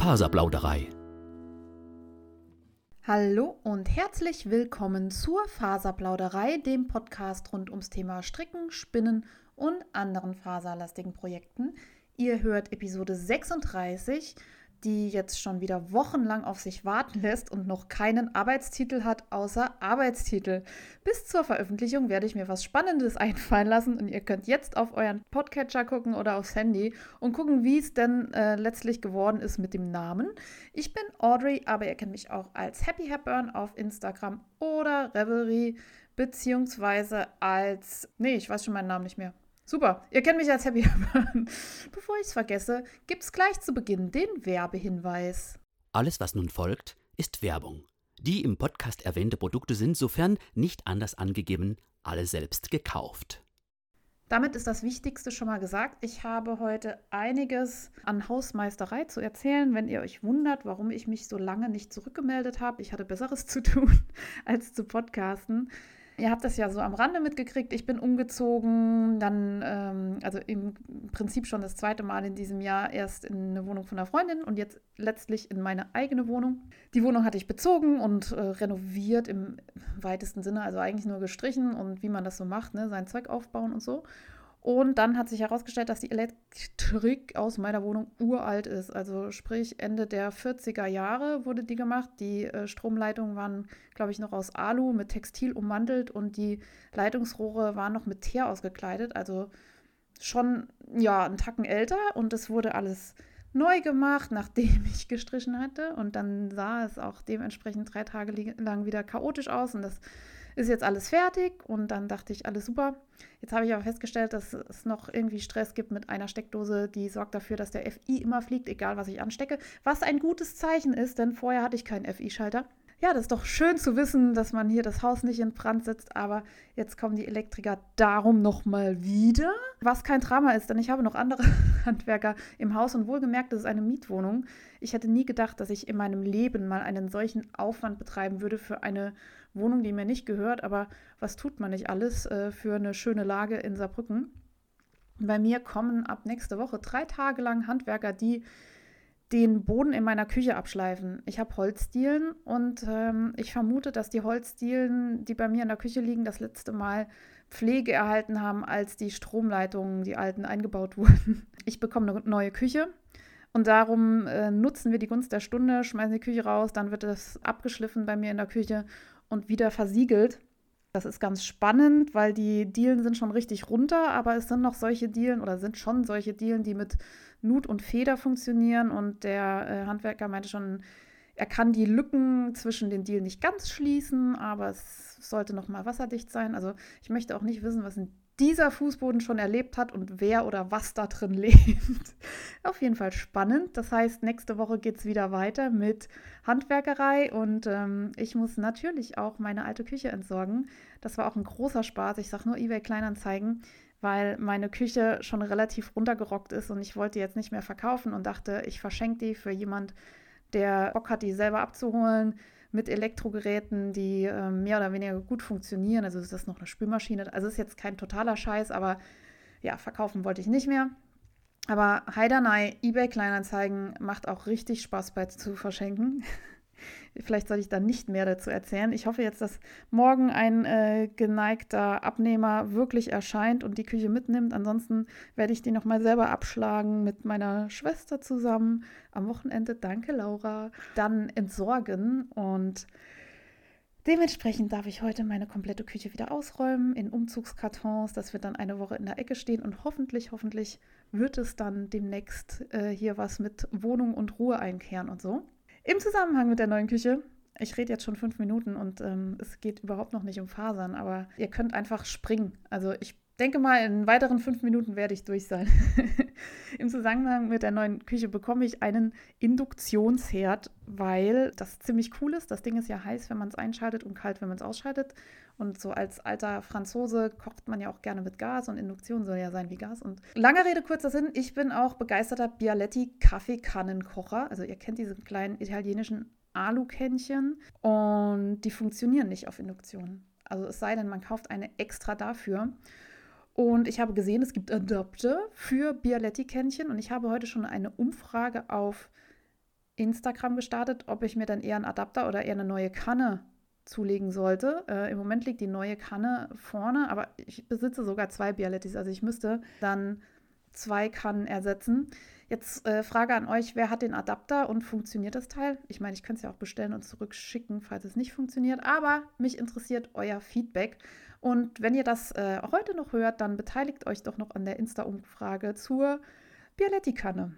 Faserplauderei. Hallo und herzlich willkommen zur Faserplauderei, dem Podcast rund ums Thema Stricken, Spinnen und anderen faserlastigen Projekten. Ihr hört Episode 36 die jetzt schon wieder wochenlang auf sich warten lässt und noch keinen Arbeitstitel hat, außer Arbeitstitel. Bis zur Veröffentlichung werde ich mir was Spannendes einfallen lassen und ihr könnt jetzt auf euren Podcatcher gucken oder aufs Handy und gucken, wie es denn äh, letztlich geworden ist mit dem Namen. Ich bin Audrey, aber ihr kennt mich auch als Happy Hepburn auf Instagram oder Revelry beziehungsweise als, nee, ich weiß schon meinen Namen nicht mehr. Super, ihr kennt mich als Happy Bevor ich es vergesse, gibt es gleich zu Beginn den Werbehinweis. Alles, was nun folgt, ist Werbung. Die im Podcast erwähnte Produkte sind, sofern nicht anders angegeben, alle selbst gekauft. Damit ist das Wichtigste schon mal gesagt. Ich habe heute einiges an Hausmeisterei zu erzählen. Wenn ihr euch wundert, warum ich mich so lange nicht zurückgemeldet habe, ich hatte Besseres zu tun, als zu podcasten. Ihr habt das ja so am Rande mitgekriegt. Ich bin umgezogen, dann, ähm, also im Prinzip schon das zweite Mal in diesem Jahr erst in eine Wohnung von einer Freundin und jetzt letztlich in meine eigene Wohnung. Die Wohnung hatte ich bezogen und äh, renoviert im weitesten Sinne, also eigentlich nur gestrichen und wie man das so macht, ne, sein Zeug aufbauen und so. Und dann hat sich herausgestellt, dass die Elektrik aus meiner Wohnung uralt ist. Also sprich Ende der 40er Jahre wurde die gemacht. Die äh, Stromleitungen waren, glaube ich, noch aus Alu mit Textil ummantelt und die Leitungsrohre waren noch mit Teer ausgekleidet. Also schon ja einen Tacken älter und es wurde alles neu gemacht, nachdem ich gestrichen hatte. Und dann sah es auch dementsprechend drei Tage lang wieder chaotisch aus und das ist jetzt alles fertig und dann dachte ich, alles super. Jetzt habe ich aber festgestellt, dass es noch irgendwie Stress gibt mit einer Steckdose, die sorgt dafür, dass der FI immer fliegt, egal was ich anstecke. Was ein gutes Zeichen ist, denn vorher hatte ich keinen FI-Schalter. Ja, das ist doch schön zu wissen, dass man hier das Haus nicht in Brand setzt, aber jetzt kommen die Elektriker darum nochmal wieder. Was kein Drama ist, denn ich habe noch andere Handwerker im Haus und wohlgemerkt, das ist eine Mietwohnung. Ich hätte nie gedacht, dass ich in meinem Leben mal einen solchen Aufwand betreiben würde für eine Wohnung, die mir nicht gehört, aber was tut man nicht alles äh, für eine schöne Lage in Saarbrücken? Bei mir kommen ab nächste Woche drei Tage lang Handwerker, die den Boden in meiner Küche abschleifen. Ich habe Holzdielen und ähm, ich vermute, dass die Holzdielen, die bei mir in der Küche liegen, das letzte Mal Pflege erhalten haben, als die Stromleitungen, die alten, eingebaut wurden. Ich bekomme eine neue Küche und darum äh, nutzen wir die Gunst der Stunde, schmeißen die Küche raus, dann wird es abgeschliffen bei mir in der Küche und wieder versiegelt. Das ist ganz spannend, weil die Dielen sind schon richtig runter, aber es sind noch solche Dielen oder sind schon solche Dielen, die mit Nut und Feder funktionieren. Und der äh, Handwerker meinte schon, er kann die Lücken zwischen den Dielen nicht ganz schließen, aber es sollte noch mal wasserdicht sein. Also ich möchte auch nicht wissen, was ein dieser Fußboden schon erlebt hat und wer oder was da drin lebt. Auf jeden Fall spannend. Das heißt, nächste Woche geht es wieder weiter mit Handwerkerei und ähm, ich muss natürlich auch meine alte Küche entsorgen. Das war auch ein großer Spaß. Ich sage nur eBay Kleinanzeigen, weil meine Küche schon relativ runtergerockt ist und ich wollte jetzt nicht mehr verkaufen und dachte, ich verschenke die für jemand, der Bock hat, die selber abzuholen mit Elektrogeräten, die äh, mehr oder weniger gut funktionieren. Also ist das noch eine Spülmaschine. Also ist jetzt kein totaler Scheiß, aber ja, verkaufen wollte ich nicht mehr. Aber Heidanei, eBay Kleinanzeigen macht auch richtig Spaß bei zu verschenken. Vielleicht soll ich da nicht mehr dazu erzählen. Ich hoffe jetzt, dass morgen ein äh, geneigter Abnehmer wirklich erscheint und die Küche mitnimmt. Ansonsten werde ich die nochmal selber abschlagen mit meiner Schwester zusammen am Wochenende. Danke, Laura. Dann entsorgen und Dementsprechend darf ich heute meine komplette Küche wieder ausräumen in Umzugskartons. Das wird dann eine Woche in der Ecke stehen und hoffentlich, hoffentlich wird es dann demnächst äh, hier was mit Wohnung und Ruhe einkehren und so. Im Zusammenhang mit der neuen Küche, ich rede jetzt schon fünf Minuten und ähm, es geht überhaupt noch nicht um Fasern, aber ihr könnt einfach springen. Also ich denke mal, in weiteren fünf Minuten werde ich durch sein. Im Zusammenhang mit der neuen Küche bekomme ich einen Induktionsherd, weil das ziemlich cool ist. Das Ding ist ja heiß, wenn man es einschaltet und kalt, wenn man es ausschaltet. Und so als alter Franzose kocht man ja auch gerne mit Gas und Induktion soll ja sein wie Gas. Und lange Rede, kurzer Sinn, ich bin auch begeisterter Bialetti Kaffeekannenkocher. Also ihr kennt diese kleinen italienischen Alukännchen und die funktionieren nicht auf Induktion. Also es sei denn, man kauft eine extra dafür. Und ich habe gesehen, es gibt Adapter für Bialetti-Kännchen und ich habe heute schon eine Umfrage auf Instagram gestartet, ob ich mir dann eher einen Adapter oder eher eine neue Kanne zulegen sollte. Äh, Im Moment liegt die neue Kanne vorne, aber ich besitze sogar zwei Bialettis, also ich müsste dann zwei Kannen ersetzen. Jetzt äh, Frage an euch, wer hat den Adapter und funktioniert das Teil? Ich meine, ich könnte es ja auch bestellen und zurückschicken, falls es nicht funktioniert, aber mich interessiert euer Feedback. Und wenn ihr das äh, heute noch hört, dann beteiligt euch doch noch an der Insta-Umfrage zur Bialetti-Kanne.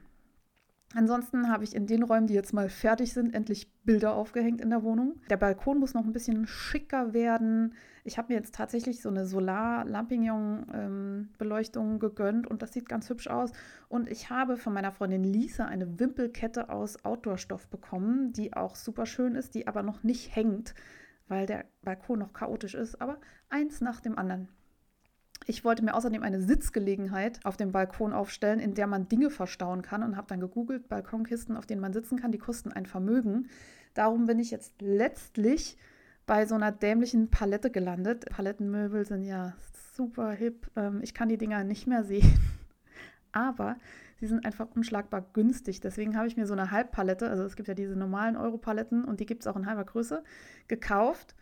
Ansonsten habe ich in den Räumen, die jetzt mal fertig sind, endlich Bilder aufgehängt in der Wohnung. Der Balkon muss noch ein bisschen schicker werden. Ich habe mir jetzt tatsächlich so eine Solar-Lampignon-Beleuchtung ähm, gegönnt und das sieht ganz hübsch aus. Und ich habe von meiner Freundin Lisa eine Wimpelkette aus Outdoor-Stoff bekommen, die auch super schön ist, die aber noch nicht hängt, weil der Balkon noch chaotisch ist. Aber eins nach dem anderen. Ich wollte mir außerdem eine Sitzgelegenheit auf dem Balkon aufstellen, in der man Dinge verstauen kann und habe dann gegoogelt, Balkonkisten, auf denen man sitzen kann, die kosten ein Vermögen. Darum bin ich jetzt letztlich bei so einer dämlichen Palette gelandet. Palettenmöbel sind ja super hip. Ähm, ich kann die Dinger nicht mehr sehen, aber sie sind einfach unschlagbar günstig. Deswegen habe ich mir so eine Halbpalette, also es gibt ja diese normalen Euro-Paletten und die gibt es auch in halber Größe, gekauft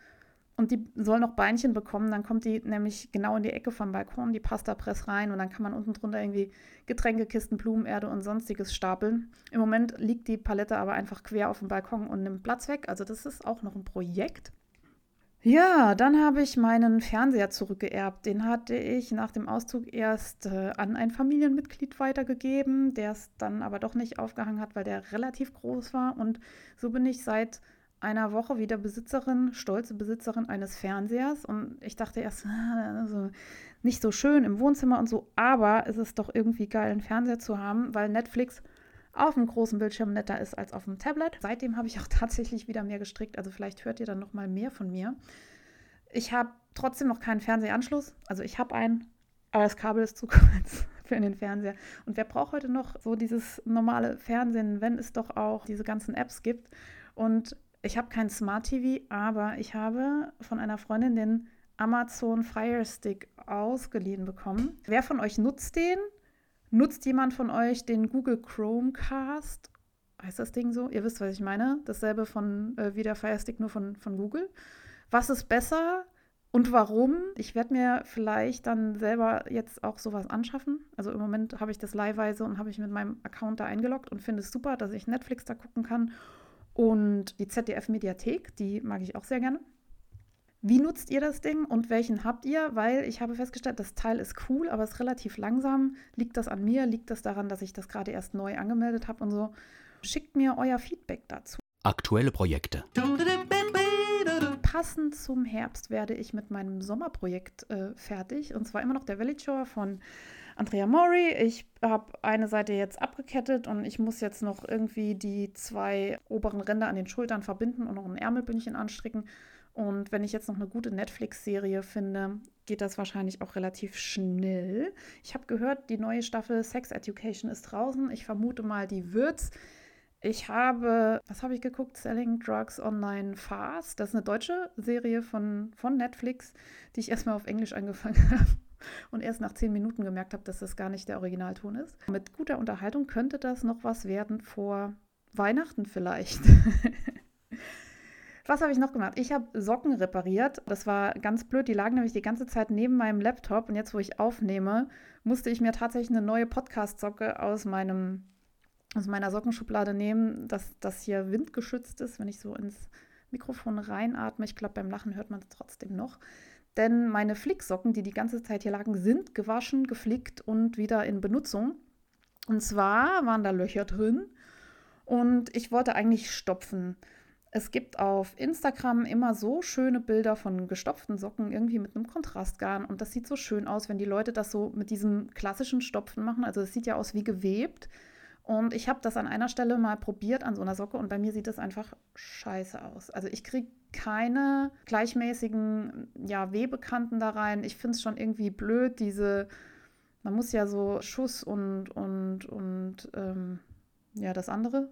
und die soll noch Beinchen bekommen. Dann kommt die nämlich genau in die Ecke vom Balkon, die Pasta-Press rein und dann kann man unten drunter irgendwie Getränkekisten, Blumenerde und sonstiges stapeln. Im Moment liegt die Palette aber einfach quer auf dem Balkon und nimmt Platz weg. Also das ist auch noch ein Projekt. Ja, dann habe ich meinen Fernseher zurückgeerbt. Den hatte ich nach dem Auszug erst äh, an ein Familienmitglied weitergegeben, der es dann aber doch nicht aufgehangen hat, weil der relativ groß war. Und so bin ich seit einer Woche wieder Besitzerin, stolze Besitzerin eines Fernsehers. Und ich dachte erst, also nicht so schön im Wohnzimmer und so, aber es ist doch irgendwie geil, einen Fernseher zu haben, weil Netflix auf dem großen Bildschirm netter ist als auf dem Tablet. Seitdem habe ich auch tatsächlich wieder mehr gestrickt, also vielleicht hört ihr dann noch mal mehr von mir. Ich habe trotzdem noch keinen Fernsehanschluss, also ich habe einen, aber das Kabel ist zu kurz für den Fernseher. Und wer braucht heute noch so dieses normale Fernsehen, wenn es doch auch diese ganzen Apps gibt? Und ich habe kein Smart TV, aber ich habe von einer Freundin den Amazon Fire Stick ausgeliehen bekommen. Wer von euch nutzt den? Nutzt jemand von euch den Google Chromecast? Heißt das Ding so? Ihr wisst, was ich meine. Dasselbe von äh, wie der Fire Stick, nur von, von Google. Was ist besser und warum? Ich werde mir vielleicht dann selber jetzt auch sowas anschaffen. Also im Moment habe ich das leihweise und habe ich mit meinem Account da eingeloggt und finde es super, dass ich Netflix da gucken kann und die ZDF-Mediathek, die mag ich auch sehr gerne. Wie nutzt ihr das Ding und welchen habt ihr? Weil ich habe festgestellt, das Teil ist cool, aber es ist relativ langsam. Liegt das an mir? Liegt das daran, dass ich das gerade erst neu angemeldet habe und so? Schickt mir euer Feedback dazu. Aktuelle Projekte. Passend zum Herbst werde ich mit meinem Sommerprojekt äh, fertig. Und zwar immer noch der Village Shore von Andrea Mori. Ich habe eine Seite jetzt abgekettet und ich muss jetzt noch irgendwie die zwei oberen Ränder an den Schultern verbinden und noch ein Ärmelbündchen anstricken. Und wenn ich jetzt noch eine gute Netflix-Serie finde, geht das wahrscheinlich auch relativ schnell. Ich habe gehört, die neue Staffel Sex Education ist draußen. Ich vermute mal, die wird's. Ich habe, was habe ich geguckt? Selling Drugs Online Fast. Das ist eine deutsche Serie von, von Netflix, die ich erstmal auf Englisch angefangen habe und erst nach zehn Minuten gemerkt habe, dass das gar nicht der Originalton ist. Mit guter Unterhaltung könnte das noch was werden vor Weihnachten vielleicht. Was habe ich noch gemacht? Ich habe Socken repariert. Das war ganz blöd. Die lagen nämlich die ganze Zeit neben meinem Laptop. Und jetzt, wo ich aufnehme, musste ich mir tatsächlich eine neue Podcast-Socke aus, aus meiner Sockenschublade nehmen, dass das hier windgeschützt ist, wenn ich so ins Mikrofon reinatme. Ich glaube, beim Lachen hört man es trotzdem noch. Denn meine Flicksocken, die die ganze Zeit hier lagen, sind gewaschen, geflickt und wieder in Benutzung. Und zwar waren da Löcher drin und ich wollte eigentlich stopfen. Es gibt auf Instagram immer so schöne Bilder von gestopften Socken, irgendwie mit einem Kontrastgarn. Und das sieht so schön aus, wenn die Leute das so mit diesem klassischen Stopfen machen. Also es sieht ja aus wie gewebt. Und ich habe das an einer Stelle mal probiert an so einer Socke und bei mir sieht das einfach scheiße aus. Also ich kriege keine gleichmäßigen ja, Wehbekannten da rein. Ich finde es schon irgendwie blöd, diese, man muss ja so Schuss und, und, und ähm, ja, das andere,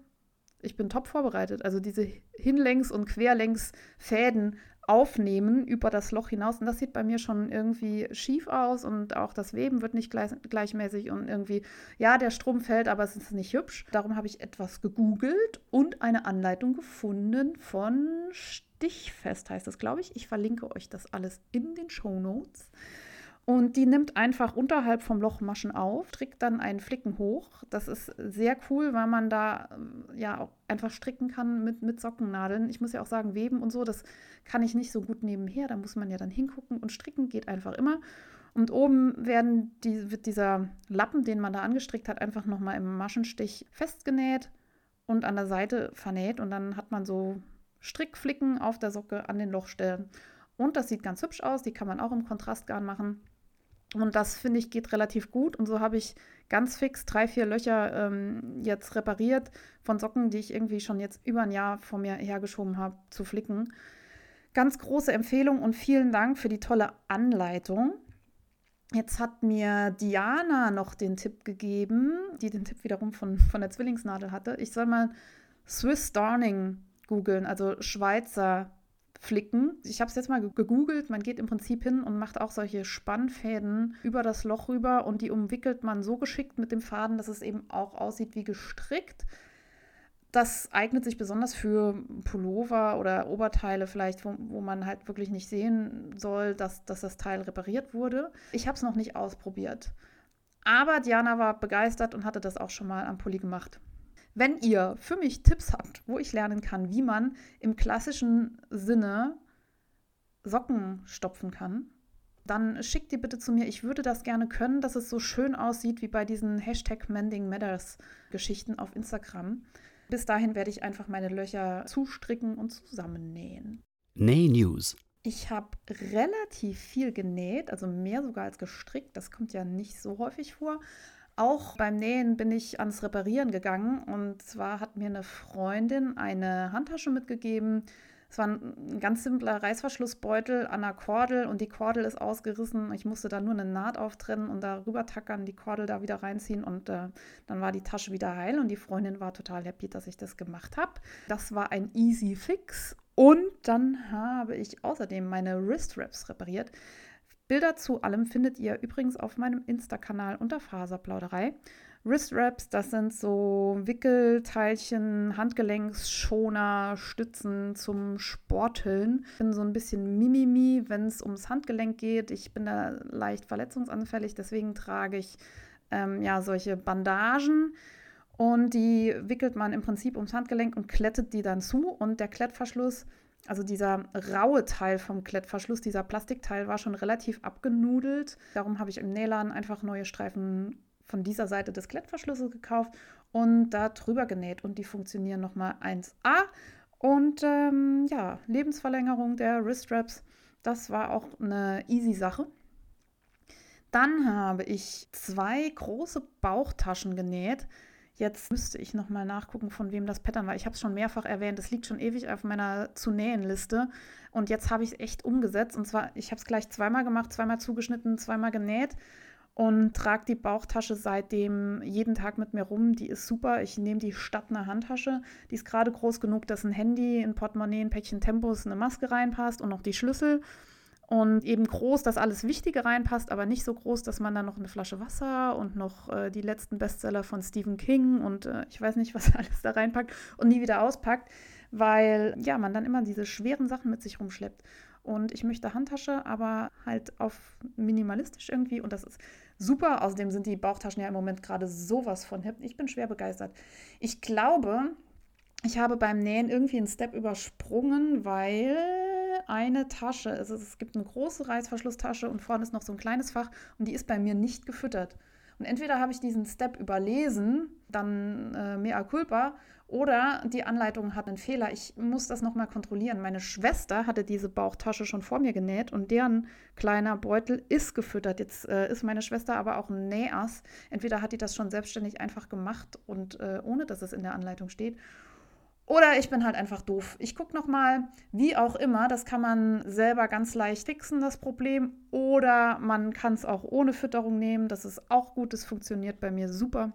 Ich bin top vorbereitet. Also diese Hinlängs- und Querlängsfäden aufnehmen über das Loch hinaus. Und das sieht bei mir schon irgendwie schief aus und auch das Weben wird nicht gleich, gleichmäßig und irgendwie, ja, der Strom fällt, aber es ist nicht hübsch. Darum habe ich etwas gegoogelt und eine Anleitung gefunden von Stichfest, heißt das, glaube ich. Ich verlinke euch das alles in den Show Notes. Und die nimmt einfach unterhalb vom Loch Maschen auf, strickt dann einen Flicken hoch. Das ist sehr cool, weil man da äh, ja auch einfach stricken kann mit, mit Sockennadeln. Ich muss ja auch sagen, weben und so, das kann ich nicht so gut nebenher. Da muss man ja dann hingucken und stricken geht einfach immer. Und oben werden die, wird dieser Lappen, den man da angestrickt hat, einfach nochmal im Maschenstich festgenäht und an der Seite vernäht. Und dann hat man so Strickflicken auf der Socke an den Lochstellen. Und das sieht ganz hübsch aus. Die kann man auch im Kontrastgarn machen. Und das finde ich geht relativ gut. Und so habe ich ganz fix drei, vier Löcher ähm, jetzt repariert von Socken, die ich irgendwie schon jetzt über ein Jahr vor mir hergeschoben habe zu flicken. Ganz große Empfehlung und vielen Dank für die tolle Anleitung. Jetzt hat mir Diana noch den Tipp gegeben, die den Tipp wiederum von, von der Zwillingsnadel hatte. Ich soll mal Swiss Darning googeln, also Schweizer flicken. Ich habe es jetzt mal gegoogelt. Man geht im Prinzip hin und macht auch solche Spannfäden über das Loch rüber und die umwickelt man so geschickt mit dem Faden, dass es eben auch aussieht wie gestrickt. Das eignet sich besonders für Pullover oder Oberteile vielleicht, wo, wo man halt wirklich nicht sehen soll, dass, dass das Teil repariert wurde. Ich habe es noch nicht ausprobiert. Aber Diana war begeistert und hatte das auch schon mal am Pulli gemacht. Wenn ihr für mich Tipps habt, wo ich lernen kann, wie man im klassischen Sinne Socken stopfen kann, dann schickt die bitte zu mir. Ich würde das gerne können, dass es so schön aussieht wie bei diesen Hashtag Mending Matters Geschichten auf Instagram. Bis dahin werde ich einfach meine Löcher zustricken und zusammennähen. Näh News. Ich habe relativ viel genäht, also mehr sogar als gestrickt. Das kommt ja nicht so häufig vor. Auch beim Nähen bin ich ans Reparieren gegangen und zwar hat mir eine Freundin eine Handtasche mitgegeben. Es war ein ganz simpler Reißverschlussbeutel an der Kordel und die Kordel ist ausgerissen. Ich musste da nur eine Naht auftrennen und darüber tackern, die Kordel da wieder reinziehen und äh, dann war die Tasche wieder heil und die Freundin war total happy, dass ich das gemacht habe. Das war ein easy fix und dann habe ich außerdem meine Wrist Wraps repariert. Bilder zu allem findet ihr übrigens auf meinem Insta-Kanal unter Faserplauderei. Wrist Wraps, das sind so Wickelteilchen, Handgelenksschoner, Stützen zum Sporteln. Ich bin so ein bisschen Mimimi, wenn es ums Handgelenk geht. Ich bin da leicht verletzungsanfällig, deswegen trage ich ähm, ja solche Bandagen. Und die wickelt man im Prinzip ums Handgelenk und klettet die dann zu. Und der Klettverschluss also dieser raue Teil vom Klettverschluss, dieser Plastikteil war schon relativ abgenudelt. Darum habe ich im Nähladen einfach neue Streifen von dieser Seite des Klettverschlusses gekauft und da drüber genäht. Und die funktionieren nochmal 1A. Und ähm, ja, Lebensverlängerung der Wriststraps, das war auch eine easy Sache. Dann habe ich zwei große Bauchtaschen genäht. Jetzt müsste ich nochmal nachgucken, von wem das Pattern war. Ich habe es schon mehrfach erwähnt. Es liegt schon ewig auf meiner zu nähen Liste. Und jetzt habe ich es echt umgesetzt. Und zwar, ich habe es gleich zweimal gemacht, zweimal zugeschnitten, zweimal genäht. Und trage die Bauchtasche seitdem jeden Tag mit mir rum. Die ist super. Ich nehme die statt einer Handtasche. Die ist gerade groß genug, dass ein Handy, ein Portemonnaie, ein Päckchen Tempos, eine Maske reinpasst und noch die Schlüssel und eben groß, dass alles Wichtige reinpasst, aber nicht so groß, dass man dann noch eine Flasche Wasser und noch äh, die letzten Bestseller von Stephen King und äh, ich weiß nicht, was alles da reinpackt und nie wieder auspackt, weil ja, man dann immer diese schweren Sachen mit sich rumschleppt. Und ich möchte Handtasche, aber halt auf minimalistisch irgendwie und das ist super. Außerdem sind die Bauchtaschen ja im Moment gerade sowas von hip. Ich bin schwer begeistert. Ich glaube, ich habe beim Nähen irgendwie einen Step übersprungen, weil eine Tasche. Also es gibt eine große Reißverschlusstasche und vorne ist noch so ein kleines Fach und die ist bei mir nicht gefüttert. Und entweder habe ich diesen Step überlesen, dann äh, mea culpa, oder die Anleitung hat einen Fehler. Ich muss das nochmal kontrollieren. Meine Schwester hatte diese Bauchtasche schon vor mir genäht und deren kleiner Beutel ist gefüttert. Jetzt äh, ist meine Schwester aber auch ein Nähass. Entweder hat die das schon selbstständig einfach gemacht und äh, ohne dass es in der Anleitung steht. Oder ich bin halt einfach doof. Ich gucke nochmal, wie auch immer, das kann man selber ganz leicht fixen, das Problem. Oder man kann es auch ohne Fütterung nehmen, das ist auch gut, das funktioniert bei mir super.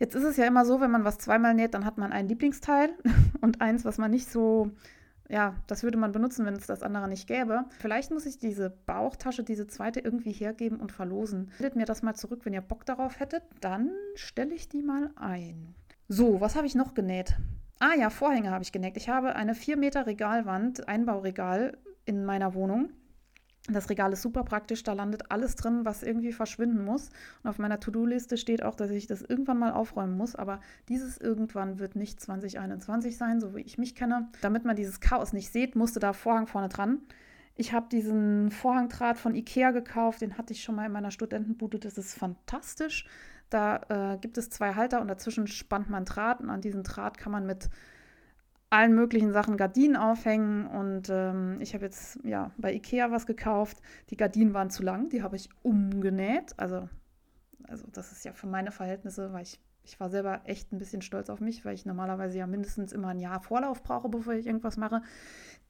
Jetzt ist es ja immer so, wenn man was zweimal näht, dann hat man ein Lieblingsteil und eins, was man nicht so, ja, das würde man benutzen, wenn es das andere nicht gäbe. Vielleicht muss ich diese Bauchtasche, diese zweite irgendwie hergeben und verlosen. Bildet mir das mal zurück, wenn ihr Bock darauf hättet, dann stelle ich die mal ein. So, was habe ich noch genäht? Ah ja, Vorhänge habe ich genäht. Ich habe eine 4 Meter Regalwand, Einbauregal in meiner Wohnung. Das Regal ist super praktisch, da landet alles drin, was irgendwie verschwinden muss. Und auf meiner To-Do-Liste steht auch, dass ich das irgendwann mal aufräumen muss. Aber dieses irgendwann wird nicht 2021 sein, so wie ich mich kenne. Damit man dieses Chaos nicht sieht, musste da Vorhang vorne dran. Ich habe diesen Vorhangdraht von Ikea gekauft, den hatte ich schon mal in meiner Studentenbude. Das ist fantastisch. Da äh, gibt es zwei Halter und dazwischen spannt man Draht und an diesen Draht kann man mit allen möglichen Sachen Gardinen aufhängen. Und ähm, ich habe jetzt ja bei Ikea was gekauft. Die Gardinen waren zu lang, die habe ich umgenäht. Also, also das ist ja für meine Verhältnisse, weil ich, ich war selber echt ein bisschen stolz auf mich, weil ich normalerweise ja mindestens immer ein Jahr Vorlauf brauche, bevor ich irgendwas mache.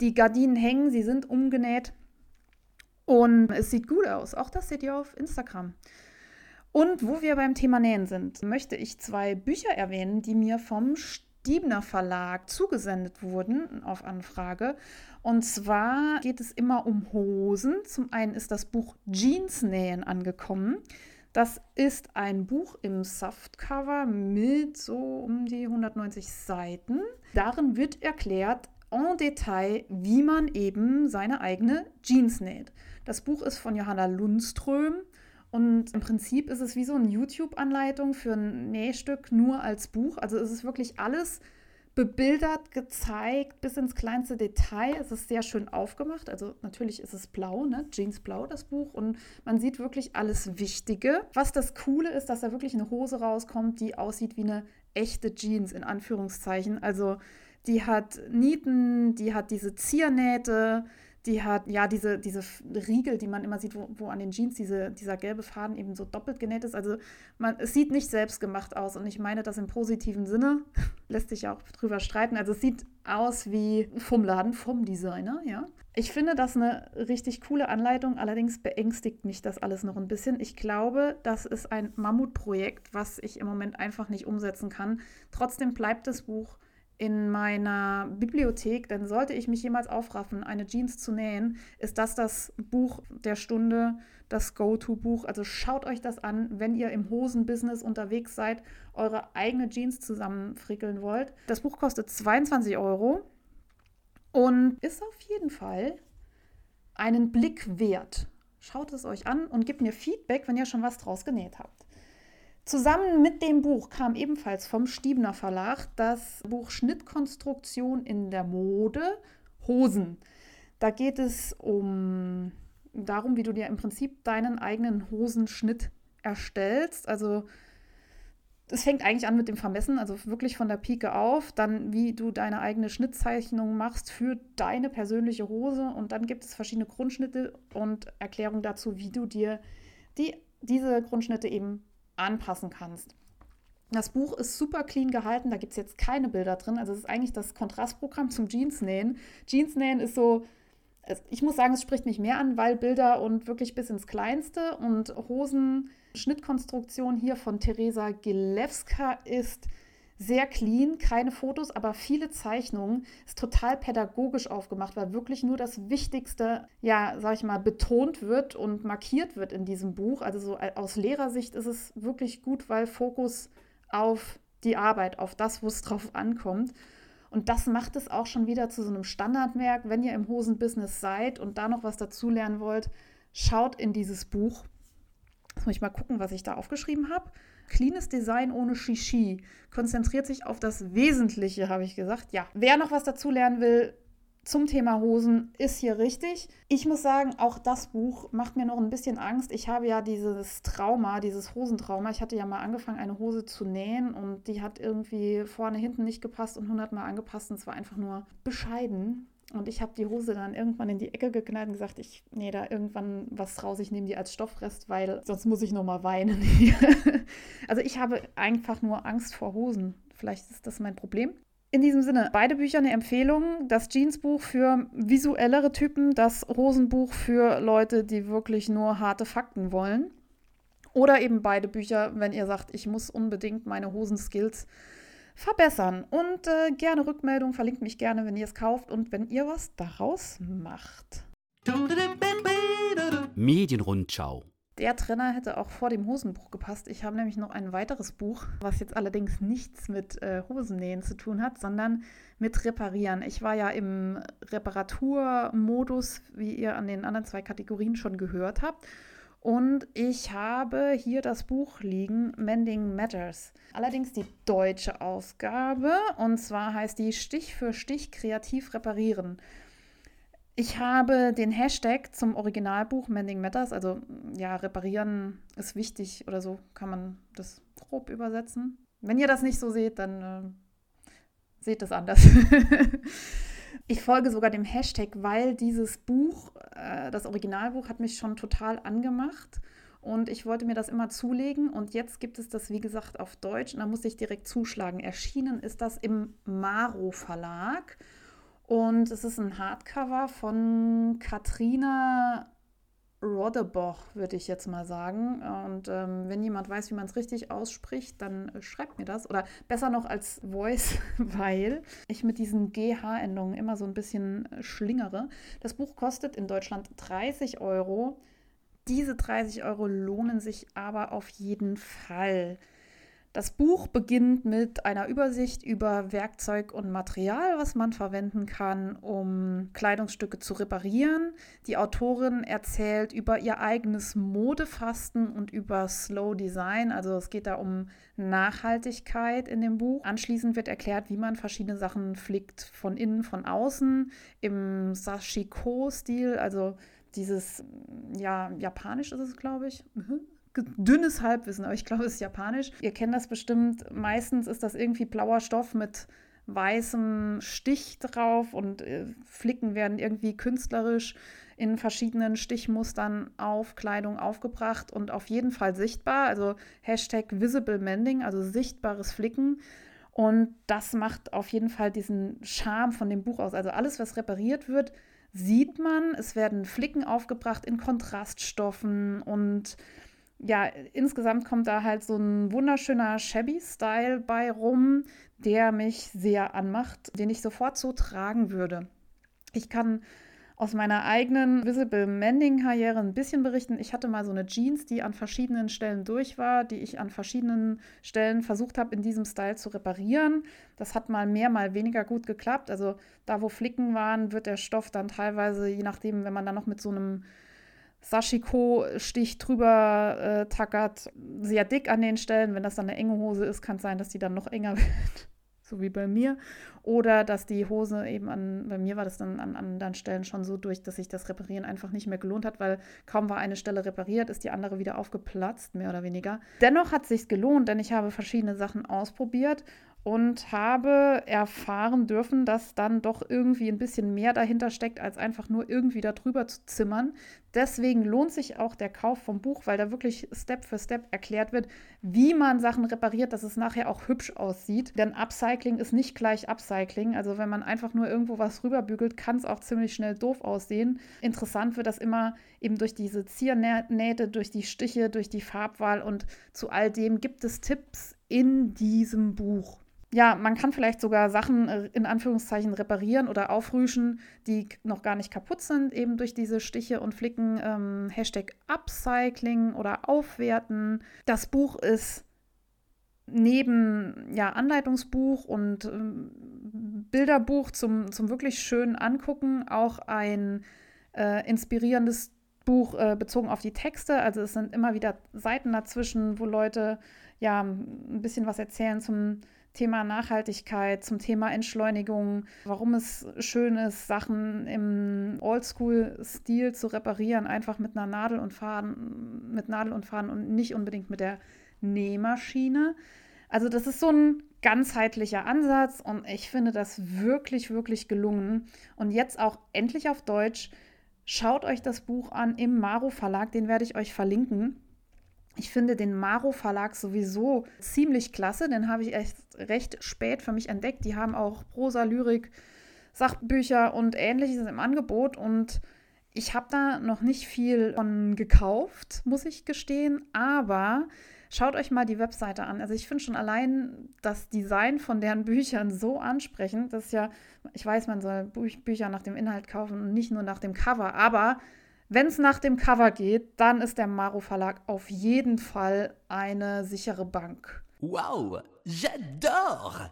Die Gardinen hängen, sie sind umgenäht. Und es sieht gut aus. Auch das seht ihr auf Instagram. Und wo wir beim Thema Nähen sind, möchte ich zwei Bücher erwähnen, die mir vom Diebner Verlag zugesendet wurden auf Anfrage. Und zwar geht es immer um Hosen. Zum einen ist das Buch Jeans nähen angekommen. Das ist ein Buch im Softcover mit so um die 190 Seiten. Darin wird erklärt en Detail, wie man eben seine eigene Jeans näht. Das Buch ist von Johanna Lundström und im Prinzip ist es wie so eine YouTube-Anleitung für ein Nähstück nur als Buch. Also es ist wirklich alles bebildert, gezeigt, bis ins kleinste Detail. Es ist sehr schön aufgemacht. Also natürlich ist es blau, ne? Jeans blau, das Buch. Und man sieht wirklich alles Wichtige. Was das Coole ist, dass da wirklich eine Hose rauskommt, die aussieht wie eine echte Jeans, in Anführungszeichen. Also die hat Nieten, die hat diese Ziernähte, die hat ja diese, diese Riegel, die man immer sieht, wo, wo an den Jeans diese, dieser gelbe Faden eben so doppelt genäht ist. Also man, es sieht nicht selbstgemacht aus und ich meine das im positiven Sinne. Lässt sich auch drüber streiten. Also es sieht aus wie vom Laden, vom Designer, ja. Ich finde das eine richtig coole Anleitung, allerdings beängstigt mich das alles noch ein bisschen. Ich glaube, das ist ein Mammutprojekt, was ich im Moment einfach nicht umsetzen kann. Trotzdem bleibt das Buch in meiner Bibliothek, denn sollte ich mich jemals aufraffen, eine Jeans zu nähen, ist das das Buch der Stunde, das Go-To-Buch. Also schaut euch das an, wenn ihr im Hosenbusiness unterwegs seid, eure eigene Jeans zusammenfrickeln wollt. Das Buch kostet 22 Euro und ist auf jeden Fall einen Blick wert. Schaut es euch an und gebt mir Feedback, wenn ihr schon was draus genäht habt. Zusammen mit dem Buch kam ebenfalls vom Stiebner Verlag das Buch Schnittkonstruktion in der Mode Hosen. Da geht es um darum, wie du dir im Prinzip deinen eigenen Hosenschnitt erstellst. Also es fängt eigentlich an mit dem Vermessen, also wirklich von der Pike auf, dann wie du deine eigene Schnittzeichnung machst für deine persönliche Hose und dann gibt es verschiedene Grundschnitte und Erklärungen dazu, wie du dir die, diese Grundschnitte eben anpassen kannst. Das Buch ist super clean gehalten, da gibt es jetzt keine Bilder drin. Also es ist eigentlich das Kontrastprogramm zum Jeansnähen. Jeansnähen ist so, ich muss sagen, es spricht mich mehr an, weil Bilder und wirklich bis ins Kleinste und Hosen, Schnittkonstruktion hier von Teresa Gilewska ist sehr clean, keine Fotos, aber viele Zeichnungen. Ist total pädagogisch aufgemacht, weil wirklich nur das Wichtigste, ja, sag ich mal, betont wird und markiert wird in diesem Buch. Also so äh, aus Lehrersicht ist es wirklich gut, weil Fokus auf die Arbeit, auf das, wo es drauf ankommt. Und das macht es auch schon wieder zu so einem Standardwerk. Wenn ihr im Hosenbusiness seid und da noch was dazulernen wollt, schaut in dieses Buch. Jetzt muss ich mal gucken, was ich da aufgeschrieben habe. Cleanes Design ohne Shishi. Konzentriert sich auf das Wesentliche, habe ich gesagt. Ja, wer noch was dazu lernen will zum Thema Hosen, ist hier richtig. Ich muss sagen, auch das Buch macht mir noch ein bisschen Angst. Ich habe ja dieses Trauma, dieses Hosentrauma. Ich hatte ja mal angefangen, eine Hose zu nähen und die hat irgendwie vorne, hinten nicht gepasst und hundertmal angepasst und es war einfach nur bescheiden. Und ich habe die Hose dann irgendwann in die Ecke geknallt und gesagt, ich nähe da irgendwann was raus, ich nehme die als Stoffrest, weil sonst muss ich nochmal weinen. also ich habe einfach nur Angst vor Hosen. Vielleicht ist das mein Problem. In diesem Sinne, beide Bücher eine Empfehlung. Das Jeansbuch für visuellere Typen, das Hosenbuch für Leute, die wirklich nur harte Fakten wollen. Oder eben beide Bücher, wenn ihr sagt, ich muss unbedingt meine Hosenskills verbessern. Und äh, gerne Rückmeldung, verlinkt mich gerne, wenn ihr es kauft und wenn ihr was daraus macht. Medienrundschau. Der Trenner hätte auch vor dem Hosenbuch gepasst. Ich habe nämlich noch ein weiteres Buch, was jetzt allerdings nichts mit äh, Hosennähen zu tun hat, sondern mit Reparieren. Ich war ja im Reparaturmodus, wie ihr an den anderen zwei Kategorien schon gehört habt. Und ich habe hier das Buch liegen, Mending Matters. Allerdings die deutsche Ausgabe. Und zwar heißt die Stich für Stich kreativ reparieren. Ich habe den Hashtag zum Originalbuch Mending Matters, also ja, reparieren ist wichtig oder so kann man das grob übersetzen. Wenn ihr das nicht so seht, dann äh, seht es anders. Ich folge sogar dem Hashtag, weil dieses Buch, äh, das Originalbuch, hat mich schon total angemacht. Und ich wollte mir das immer zulegen. Und jetzt gibt es das, wie gesagt, auf Deutsch. Und da muss ich direkt zuschlagen. Erschienen ist das im Maro Verlag. Und es ist ein Hardcover von Katrina Rodeboch, würde ich jetzt mal sagen. Und ähm, wenn jemand weiß, wie man es richtig ausspricht, dann äh, schreibt mir das. Oder besser noch als Voice, weil ich mit diesen GH-Endungen immer so ein bisschen äh, schlingere. Das Buch kostet in Deutschland 30 Euro. Diese 30 Euro lohnen sich aber auf jeden Fall. Das Buch beginnt mit einer Übersicht über Werkzeug und Material, was man verwenden kann, um Kleidungsstücke zu reparieren. Die Autorin erzählt über ihr eigenes Modefasten und über Slow Design. Also es geht da um Nachhaltigkeit in dem Buch. Anschließend wird erklärt, wie man verschiedene Sachen flickt, von innen, von außen, im Sashiko-Stil, also dieses, ja, japanisch ist es, glaube ich. Dünnes Halbwissen, aber ich glaube, es ist japanisch. Ihr kennt das bestimmt. Meistens ist das irgendwie blauer Stoff mit weißem Stich drauf und äh, Flicken werden irgendwie künstlerisch in verschiedenen Stichmustern auf Kleidung aufgebracht und auf jeden Fall sichtbar. Also Hashtag Visible Mending, also sichtbares Flicken. Und das macht auf jeden Fall diesen Charme von dem Buch aus. Also alles, was repariert wird, sieht man. Es werden Flicken aufgebracht in Kontraststoffen und ja, insgesamt kommt da halt so ein wunderschöner Shabby-Style bei rum, der mich sehr anmacht, den ich sofort so tragen würde. Ich kann aus meiner eigenen Visible Mending-Karriere ein bisschen berichten. Ich hatte mal so eine Jeans, die an verschiedenen Stellen durch war, die ich an verschiedenen Stellen versucht habe, in diesem Style zu reparieren. Das hat mal mehr, mal weniger gut geklappt. Also da, wo Flicken waren, wird der Stoff dann teilweise, je nachdem, wenn man dann noch mit so einem Sashiko-Stich drüber äh, tackert, sehr dick an den Stellen. Wenn das dann eine enge Hose ist, kann es sein, dass die dann noch enger wird, so wie bei mir. Oder dass die Hose eben an, bei mir war das dann an anderen Stellen schon so durch, dass sich das Reparieren einfach nicht mehr gelohnt hat, weil kaum war eine Stelle repariert, ist die andere wieder aufgeplatzt, mehr oder weniger. Dennoch hat es sich gelohnt, denn ich habe verschiedene Sachen ausprobiert und habe erfahren dürfen, dass dann doch irgendwie ein bisschen mehr dahinter steckt, als einfach nur irgendwie darüber zu zimmern. Deswegen lohnt sich auch der Kauf vom Buch, weil da wirklich Step für Step erklärt wird, wie man Sachen repariert, dass es nachher auch hübsch aussieht. Denn Upcycling ist nicht gleich Upcycling. Also wenn man einfach nur irgendwo was rüberbügelt, kann es auch ziemlich schnell doof aussehen. Interessant wird das immer eben durch diese Ziernähte, durch die Stiche, durch die Farbwahl und zu all dem gibt es Tipps in diesem Buch ja, man kann vielleicht sogar Sachen äh, in Anführungszeichen reparieren oder aufrüschen, die noch gar nicht kaputt sind, eben durch diese Stiche und Flicken. Ähm, Hashtag Upcycling oder Aufwerten. Das Buch ist neben ja, Anleitungsbuch und ähm, Bilderbuch zum, zum wirklich schönen Angucken auch ein äh, inspirierendes Buch äh, bezogen auf die Texte. Also es sind immer wieder Seiten dazwischen, wo Leute ja ein bisschen was erzählen zum Thema Nachhaltigkeit, zum Thema Entschleunigung, warum es schön ist, Sachen im Oldschool-Stil zu reparieren, einfach mit einer Nadel und Faden, mit Nadel und Faden und nicht unbedingt mit der Nähmaschine. Also das ist so ein ganzheitlicher Ansatz und ich finde das wirklich, wirklich gelungen. Und jetzt auch endlich auf Deutsch. Schaut euch das Buch an im Maro Verlag, den werde ich euch verlinken. Ich finde den Maro Verlag sowieso ziemlich klasse. Den habe ich echt recht spät für mich entdeckt. Die haben auch Prosa, Lyrik, Sachbücher und ähnliches im Angebot. Und Ich habe da noch nicht viel von gekauft, muss ich gestehen, aber schaut euch mal die Webseite an. Also ich finde schon allein das Design von deren Büchern so ansprechend. Das ist ja, ich weiß, man soll Bücher nach dem Inhalt kaufen und nicht nur nach dem Cover, aber wenn es nach dem Cover geht, dann ist der Maro Verlag auf jeden Fall eine sichere Bank. Wow, j'adore!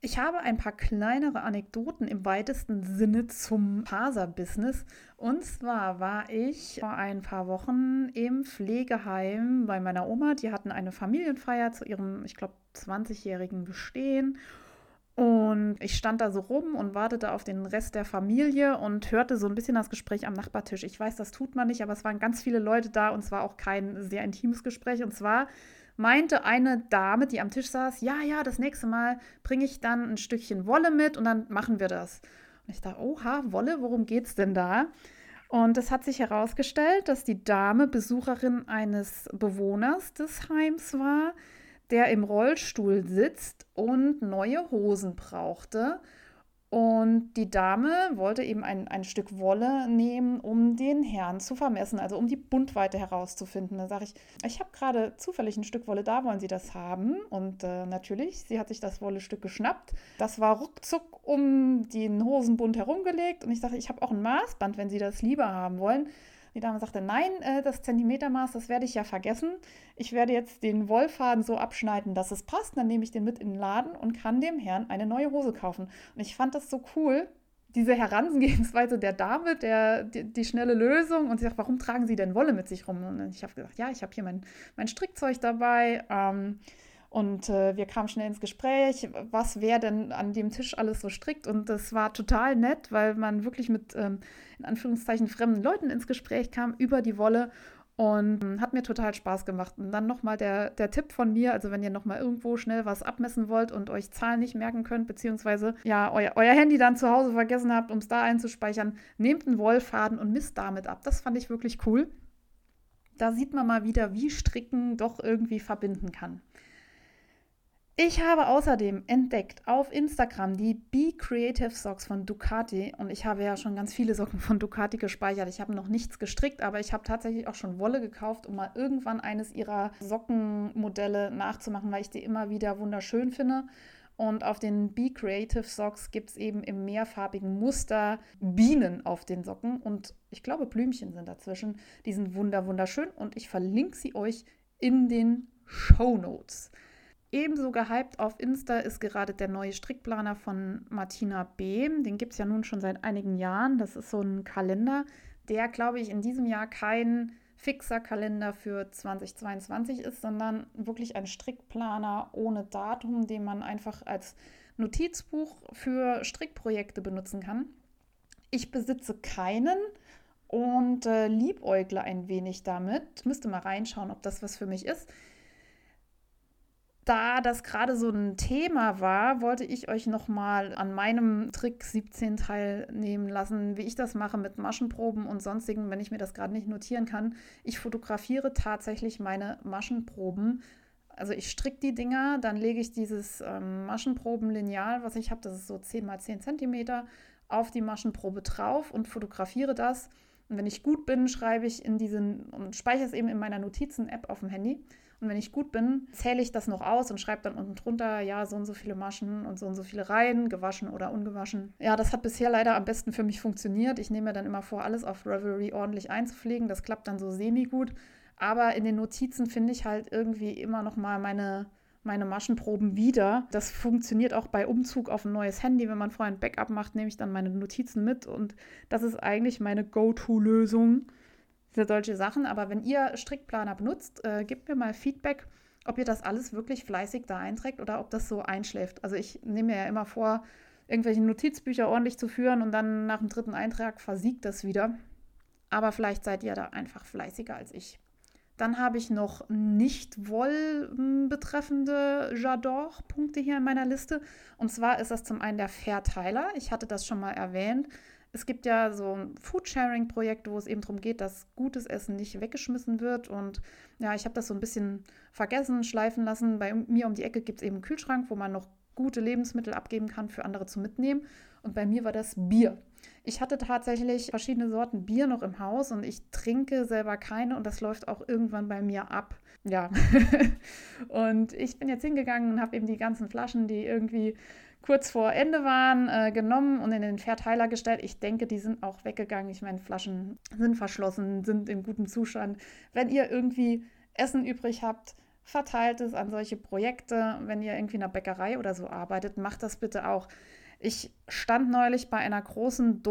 Ich habe ein paar kleinere Anekdoten im weitesten Sinne zum Parser-Business. Und zwar war ich vor ein paar Wochen im Pflegeheim bei meiner Oma. Die hatten eine Familienfeier zu ihrem, ich glaube, 20-jährigen Bestehen. Und ich stand da so rum und wartete auf den Rest der Familie und hörte so ein bisschen das Gespräch am Nachbartisch. Ich weiß, das tut man nicht, aber es waren ganz viele Leute da und es war auch kein sehr intimes Gespräch. Und zwar meinte eine Dame, die am Tisch saß, ja, ja, das nächste Mal bringe ich dann ein Stückchen Wolle mit und dann machen wir das. Und ich dachte, oha, Wolle, worum geht's denn da? Und es hat sich herausgestellt, dass die Dame Besucherin eines Bewohners des Heims war, der im Rollstuhl sitzt und neue Hosen brauchte und die Dame wollte eben ein, ein Stück Wolle nehmen, um den Herrn zu vermessen, also um die Buntweite herauszufinden. Da sage ich, ich habe gerade zufällig ein Stück Wolle da, wollen Sie das haben? Und äh, natürlich, sie hat sich das Wollestück geschnappt. Das war ruckzuck um den Hosenbund herumgelegt. Und ich sage, ich habe auch ein Maßband, wenn Sie das lieber haben wollen. Die Dame sagte, nein, äh, das Zentimetermaß, das werde ich ja vergessen. Ich werde jetzt den Wollfaden so abschneiden, dass es passt. Dann nehme ich den mit in den Laden und kann dem Herrn eine neue Hose kaufen. Und ich fand das so cool, diese Herangehensweise der Dame, der, die, die, schnelle Lösung. Und sie sagt, warum tragen Sie denn Wolle mit sich rum? Und ich habe gesagt, ja, ich habe hier mein, mein Strickzeug dabei. Ähm, und äh, wir kamen schnell ins Gespräch, was wer denn an dem Tisch alles so strickt. Und das war total nett, weil man wirklich mit ähm, in Anführungszeichen fremden Leuten ins Gespräch kam über die Wolle. Und ähm, hat mir total Spaß gemacht. Und dann nochmal der, der Tipp von mir, also wenn ihr nochmal irgendwo schnell was abmessen wollt und euch Zahlen nicht merken könnt, beziehungsweise ja, euer, euer Handy dann zu Hause vergessen habt, um es da einzuspeichern, nehmt einen Wollfaden und misst damit ab. Das fand ich wirklich cool. Da sieht man mal wieder, wie Stricken doch irgendwie verbinden kann. Ich habe außerdem entdeckt auf Instagram die Be Creative Socks von Ducati und ich habe ja schon ganz viele Socken von Ducati gespeichert. Ich habe noch nichts gestrickt, aber ich habe tatsächlich auch schon Wolle gekauft, um mal irgendwann eines ihrer Sockenmodelle nachzumachen, weil ich die immer wieder wunderschön finde. Und auf den Be Creative Socks gibt es eben im mehrfarbigen Muster Bienen auf den Socken und ich glaube Blümchen sind dazwischen. Die sind wunder wunderschön und ich verlinke sie euch in den Show Notes. Ebenso gehypt auf Insta ist gerade der neue Strickplaner von Martina B. Den gibt es ja nun schon seit einigen Jahren. Das ist so ein Kalender, der, glaube ich, in diesem Jahr kein fixer Kalender für 2022 ist, sondern wirklich ein Strickplaner ohne Datum, den man einfach als Notizbuch für Strickprojekte benutzen kann. Ich besitze keinen und äh, liebäugle ein wenig damit. Müsste mal reinschauen, ob das was für mich ist da das gerade so ein Thema war, wollte ich euch nochmal an meinem Trick 17 teilnehmen lassen, wie ich das mache mit Maschenproben und sonstigen, wenn ich mir das gerade nicht notieren kann. Ich fotografiere tatsächlich meine Maschenproben. Also ich stricke die Dinger, dann lege ich dieses ähm, Maschenprobenlineal, was ich habe, das ist so 10 mal 10 cm, auf die Maschenprobe drauf und fotografiere das. Und wenn ich gut bin, schreibe ich in diesen und speichere es eben in meiner Notizen-App auf dem Handy. Und wenn ich gut bin, zähle ich das noch aus und schreibe dann unten drunter, ja, so und so viele Maschen und so und so viele Reihen, gewaschen oder ungewaschen. Ja, das hat bisher leider am besten für mich funktioniert. Ich nehme mir dann immer vor, alles auf Revelry ordentlich einzupflegen. Das klappt dann so semi-gut. Aber in den Notizen finde ich halt irgendwie immer noch mal meine meine Maschenproben wieder. Das funktioniert auch bei Umzug auf ein neues Handy. Wenn man vorher ein Backup macht, nehme ich dann meine Notizen mit und das ist eigentlich meine Go-To-Lösung solche Sachen. Aber wenn ihr Strickplaner benutzt, äh, gebt mir mal Feedback, ob ihr das alles wirklich fleißig da einträgt oder ob das so einschläft. Also ich nehme mir ja immer vor, irgendwelche Notizbücher ordentlich zu führen und dann nach dem dritten Eintrag versiegt das wieder. Aber vielleicht seid ihr da einfach fleißiger als ich. Dann habe ich noch nicht Woll betreffende J'adore-Punkte hier in meiner Liste. Und zwar ist das zum einen der Verteiler. Ich hatte das schon mal erwähnt es gibt ja so Foodsharing-Projekte, wo es eben darum geht, dass gutes Essen nicht weggeschmissen wird. Und ja, ich habe das so ein bisschen vergessen, schleifen lassen. Bei mir um die Ecke gibt es eben einen Kühlschrank, wo man noch gute Lebensmittel abgeben kann für andere zu mitnehmen. Und bei mir war das Bier. Ich hatte tatsächlich verschiedene Sorten Bier noch im Haus und ich trinke selber keine und das läuft auch irgendwann bei mir ab. Ja. und ich bin jetzt hingegangen und habe eben die ganzen Flaschen, die irgendwie kurz vor Ende waren, äh, genommen und in den Verteiler gestellt. Ich denke, die sind auch weggegangen. Ich meine, Flaschen sind verschlossen, sind in gutem Zustand. Wenn ihr irgendwie Essen übrig habt, verteilt es an solche Projekte. Wenn ihr irgendwie in einer Bäckerei oder so arbeitet, macht das bitte auch. Ich stand neulich bei einer großen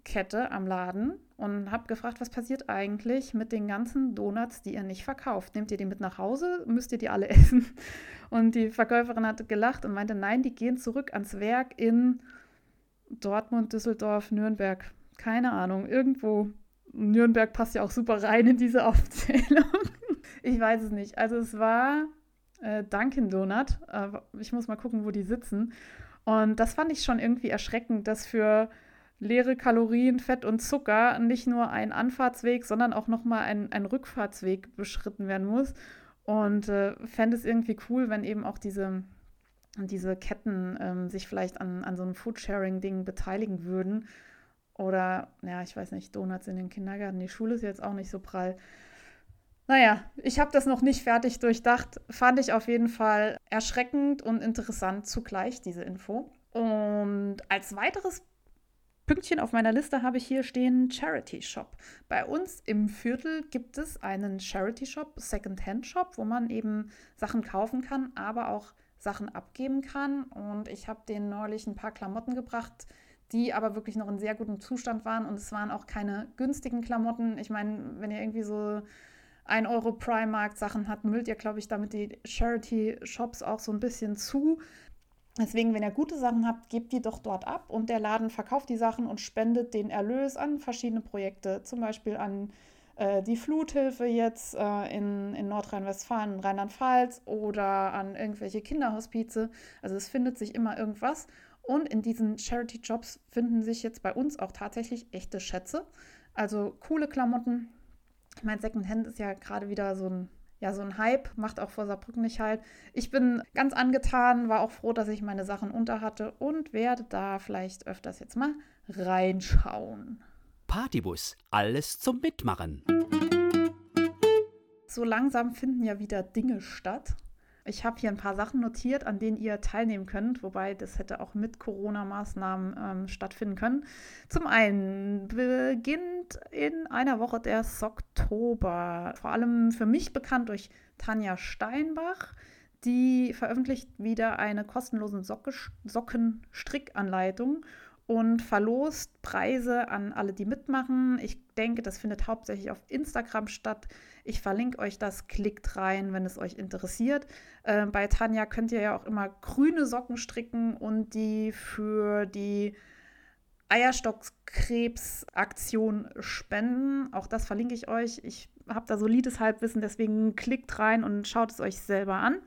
Donutkette am Laden und habe gefragt, was passiert eigentlich mit den ganzen Donuts, die ihr nicht verkauft? Nehmt ihr die mit nach Hause? Müsst ihr die alle essen? Und die Verkäuferin hat gelacht und meinte, nein, die gehen zurück ans Werk in Dortmund, Düsseldorf, Nürnberg. Keine Ahnung, irgendwo. Nürnberg passt ja auch super rein in diese Aufzählung. Ich weiß es nicht. Also es war äh, Dunkin' Donut. Äh, ich muss mal gucken, wo die sitzen. Und das fand ich schon irgendwie erschreckend, dass für leere Kalorien, Fett und Zucker nicht nur ein Anfahrtsweg, sondern auch nochmal ein, ein Rückfahrtsweg beschritten werden muss. Und äh, fände es irgendwie cool, wenn eben auch diese, diese Ketten ähm, sich vielleicht an, an so einem Foodsharing-Ding beteiligen würden. Oder, ja, ich weiß nicht, Donuts in den Kindergarten. Die Schule ist jetzt auch nicht so prall. Naja, ich habe das noch nicht fertig durchdacht. Fand ich auf jeden Fall erschreckend und interessant zugleich, diese Info. Und als weiteres Pünktchen auf meiner Liste habe ich hier stehen Charity Shop. Bei uns im Viertel gibt es einen Charity Shop, Second-Hand Shop, wo man eben Sachen kaufen kann, aber auch Sachen abgeben kann. Und ich habe denen neulich ein paar Klamotten gebracht, die aber wirklich noch in sehr gutem Zustand waren. Und es waren auch keine günstigen Klamotten. Ich meine, wenn ihr irgendwie so 1 Euro Primark Sachen hat, müllt ihr, glaube ich, damit die Charity-Shops auch so ein bisschen zu. Deswegen, wenn ihr gute Sachen habt, gebt die doch dort ab und der Laden verkauft die Sachen und spendet den Erlös an verschiedene Projekte, zum Beispiel an äh, die Fluthilfe jetzt äh, in, in Nordrhein-Westfalen, Rheinland-Pfalz oder an irgendwelche Kinderhospize. Also es findet sich immer irgendwas. Und in diesen Charity-Jobs finden sich jetzt bei uns auch tatsächlich echte Schätze. Also coole Klamotten, ich meine, Secondhand ist ja gerade wieder so ein, ja, so ein Hype, macht auch vor Saarbrücken nicht halt. Ich bin ganz angetan, war auch froh, dass ich meine Sachen unter hatte und werde da vielleicht öfters jetzt mal reinschauen. Partybus, alles zum Mitmachen. So langsam finden ja wieder Dinge statt. Ich habe hier ein paar Sachen notiert, an denen ihr teilnehmen könnt, wobei das hätte auch mit Corona-Maßnahmen ähm, stattfinden können. Zum einen beginnt in einer Woche der Socktober, vor allem für mich bekannt durch Tanja Steinbach. Die veröffentlicht wieder eine kostenlose Sockenstrickanleitung und verlost Preise an alle, die mitmachen. Ich denke, das findet hauptsächlich auf Instagram statt. Ich verlinke euch das, klickt rein, wenn es euch interessiert. Äh, bei Tanja könnt ihr ja auch immer grüne Socken stricken und die für die Eierstockskrebs-Aktion spenden. Auch das verlinke ich euch. Ich habe da solides Halbwissen, deswegen klickt rein und schaut es euch selber an.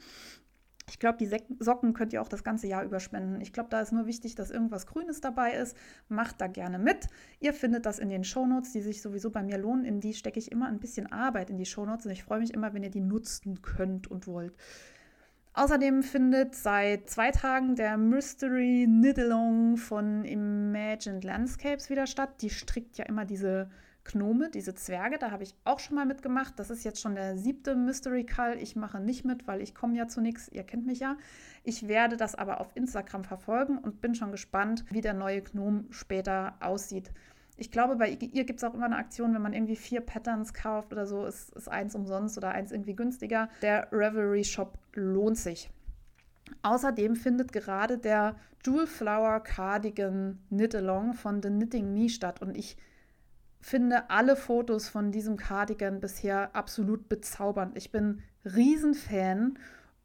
Ich glaube, die Socken könnt ihr auch das ganze Jahr überspenden. Ich glaube, da ist nur wichtig, dass irgendwas Grünes dabei ist. Macht da gerne mit. Ihr findet das in den Shownotes, die sich sowieso bei mir lohnen. In die stecke ich immer ein bisschen Arbeit in die Shownotes und ich freue mich immer, wenn ihr die nutzen könnt und wollt. Außerdem findet seit zwei Tagen der Mystery Knit-Along von Imagined Landscapes wieder statt. Die strickt ja immer diese Gnome, diese Zwerge, da habe ich auch schon mal mitgemacht. Das ist jetzt schon der siebte Mystery Call. Ich mache nicht mit, weil ich komme ja zu nichts. Ihr kennt mich ja. Ich werde das aber auf Instagram verfolgen und bin schon gespannt, wie der neue Gnome später aussieht. Ich glaube, bei ihr gibt es auch immer eine Aktion, wenn man irgendwie vier Patterns kauft oder so, ist, ist eins umsonst oder eins irgendwie günstiger. Der Revelry Shop lohnt sich. Außerdem findet gerade der Jewel Flower Cardigan Knit Along von The Knitting Me statt und ich finde alle Fotos von diesem Cardigan bisher absolut bezaubernd. Ich bin Riesenfan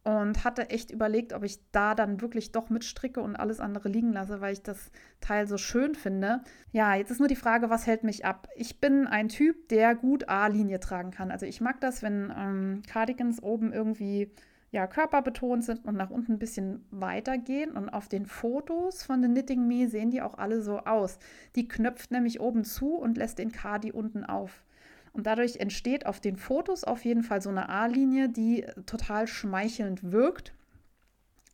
und hatte echt überlegt, ob ich da dann wirklich doch mitstricke und alles andere liegen lasse, weil ich das Teil so schön finde. Ja, jetzt ist nur die Frage, was hält mich ab? Ich bin ein Typ, der gut A-Linie tragen kann. Also ich mag das, wenn ähm, Cardigans oben irgendwie ja, körperbetont sind und nach unten ein bisschen weiter gehen. Und auf den Fotos von The Knitting Me sehen die auch alle so aus. Die knöpft nämlich oben zu und lässt den Cardi unten auf. Und dadurch entsteht auf den Fotos auf jeden Fall so eine A-Linie, die total schmeichelnd wirkt.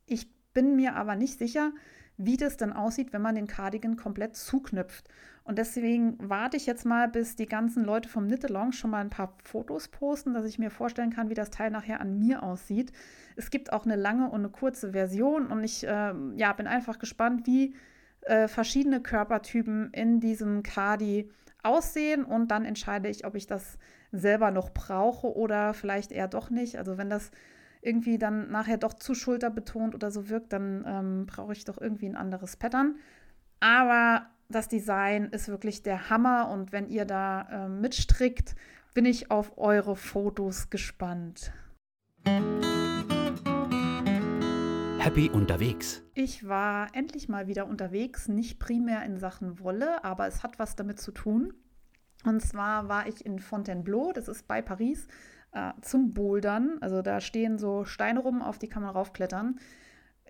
Ich bin mir aber nicht sicher, wie das dann aussieht, wenn man den Cardigan komplett zuknüpft. Und deswegen warte ich jetzt mal, bis die ganzen Leute vom Knit Along schon mal ein paar Fotos posten, dass ich mir vorstellen kann, wie das Teil nachher an mir aussieht. Es gibt auch eine lange und eine kurze Version und ich äh, ja, bin einfach gespannt, wie äh, verschiedene Körpertypen in diesem Cardi aussehen und dann entscheide ich, ob ich das selber noch brauche oder vielleicht eher doch nicht. Also wenn das irgendwie dann nachher doch zu schulterbetont oder so wirkt, dann ähm, brauche ich doch irgendwie ein anderes Pattern. Aber das Design ist wirklich der Hammer und wenn ihr da äh, mitstrickt, bin ich auf eure Fotos gespannt. Happy unterwegs. Ich war endlich mal wieder unterwegs, nicht primär in Sachen Wolle, aber es hat was damit zu tun. Und zwar war ich in Fontainebleau, das ist bei Paris, äh, zum Bouldern. Also da stehen so Steine rum, auf die kann man raufklettern.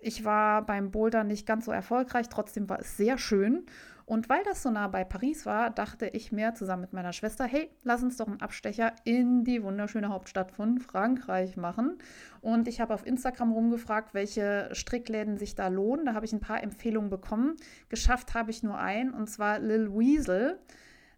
Ich war beim Bouldern nicht ganz so erfolgreich, trotzdem war es sehr schön. Und weil das so nah bei Paris war, dachte ich mir zusammen mit meiner Schwester, hey, lass uns doch einen Abstecher in die wunderschöne Hauptstadt von Frankreich machen. Und ich habe auf Instagram rumgefragt, welche Strickläden sich da lohnen. Da habe ich ein paar Empfehlungen bekommen. Geschafft habe ich nur einen, und zwar Lil Weasel.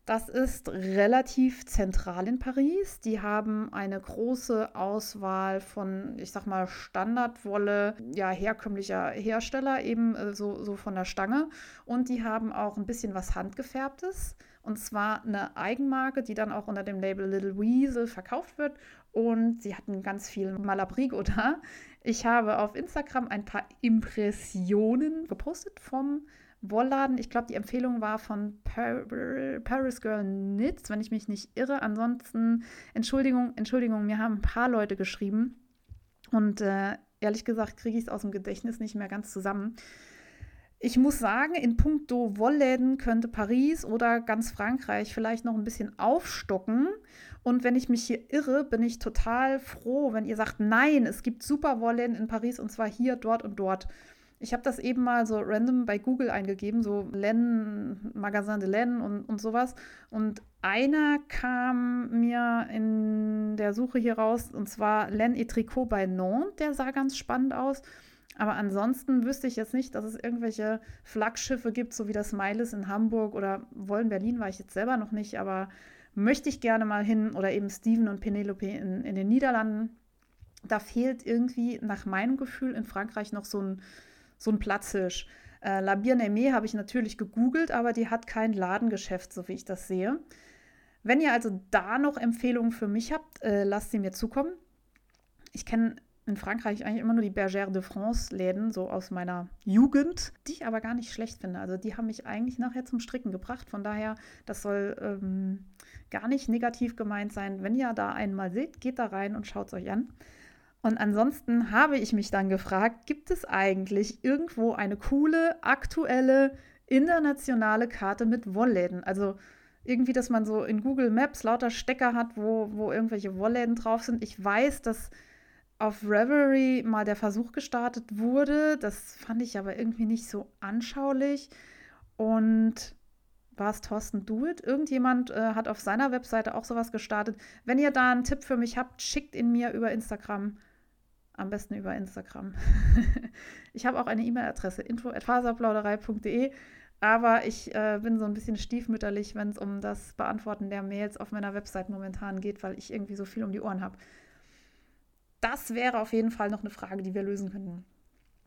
Das ist relativ zentral in Paris. Die haben eine große Auswahl von, ich sag mal, Standardwolle, ja, herkömmlicher Hersteller, eben äh, so, so von der Stange. Und die haben auch ein bisschen was Handgefärbtes. Und zwar eine Eigenmarke, die dann auch unter dem Label Little Weasel verkauft wird. Und sie hatten ganz viel Malabrigo da. Ich habe auf Instagram ein paar Impressionen gepostet vom Wollladen. Ich glaube, die Empfehlung war von Par Paris Girl Knits, wenn ich mich nicht irre. Ansonsten, Entschuldigung, Entschuldigung, mir haben ein paar Leute geschrieben. Und äh, ehrlich gesagt kriege ich es aus dem Gedächtnis nicht mehr ganz zusammen. Ich muss sagen, in puncto Wollläden könnte Paris oder ganz Frankreich vielleicht noch ein bisschen aufstocken. Und wenn ich mich hier irre, bin ich total froh, wenn ihr sagt, nein, es gibt super Wollläden in Paris und zwar hier, dort und dort. Ich habe das eben mal so random bei Google eingegeben, so Len, Magasin de Len und, und sowas. Und einer kam mir in der Suche hier raus, und zwar Len et Tricot bei Nantes. Der sah ganz spannend aus. Aber ansonsten wüsste ich jetzt nicht, dass es irgendwelche Flaggschiffe gibt, so wie das Miles in Hamburg oder Wollen Berlin war ich jetzt selber noch nicht, aber möchte ich gerne mal hin oder eben Steven und Penelope in, in den Niederlanden. Da fehlt irgendwie nach meinem Gefühl in Frankreich noch so ein so ein Platzhirsch. Äh, La Bien-Aimée habe ich natürlich gegoogelt, aber die hat kein Ladengeschäft, so wie ich das sehe. Wenn ihr also da noch Empfehlungen für mich habt, äh, lasst sie mir zukommen. Ich kenne in Frankreich eigentlich immer nur die Bergère de France Läden, so aus meiner Jugend, die ich aber gar nicht schlecht finde. Also die haben mich eigentlich nachher zum Stricken gebracht. Von daher, das soll ähm, gar nicht negativ gemeint sein. Wenn ihr da einmal seht, geht da rein und schaut es euch an. Und ansonsten habe ich mich dann gefragt, gibt es eigentlich irgendwo eine coole, aktuelle, internationale Karte mit Wollläden? Also irgendwie, dass man so in Google Maps lauter Stecker hat, wo, wo irgendwelche Wollläden drauf sind. Ich weiß, dass auf Reverie mal der Versuch gestartet wurde. Das fand ich aber irgendwie nicht so anschaulich. Und war es Thorsten Duet? Irgendjemand äh, hat auf seiner Webseite auch sowas gestartet. Wenn ihr da einen Tipp für mich habt, schickt ihn mir über Instagram. Am besten über Instagram. ich habe auch eine E-Mail-Adresse, info.faserplauderei.de. Aber ich äh, bin so ein bisschen stiefmütterlich, wenn es um das Beantworten der Mails auf meiner Website momentan geht, weil ich irgendwie so viel um die Ohren habe. Das wäre auf jeden Fall noch eine Frage, die wir lösen könnten.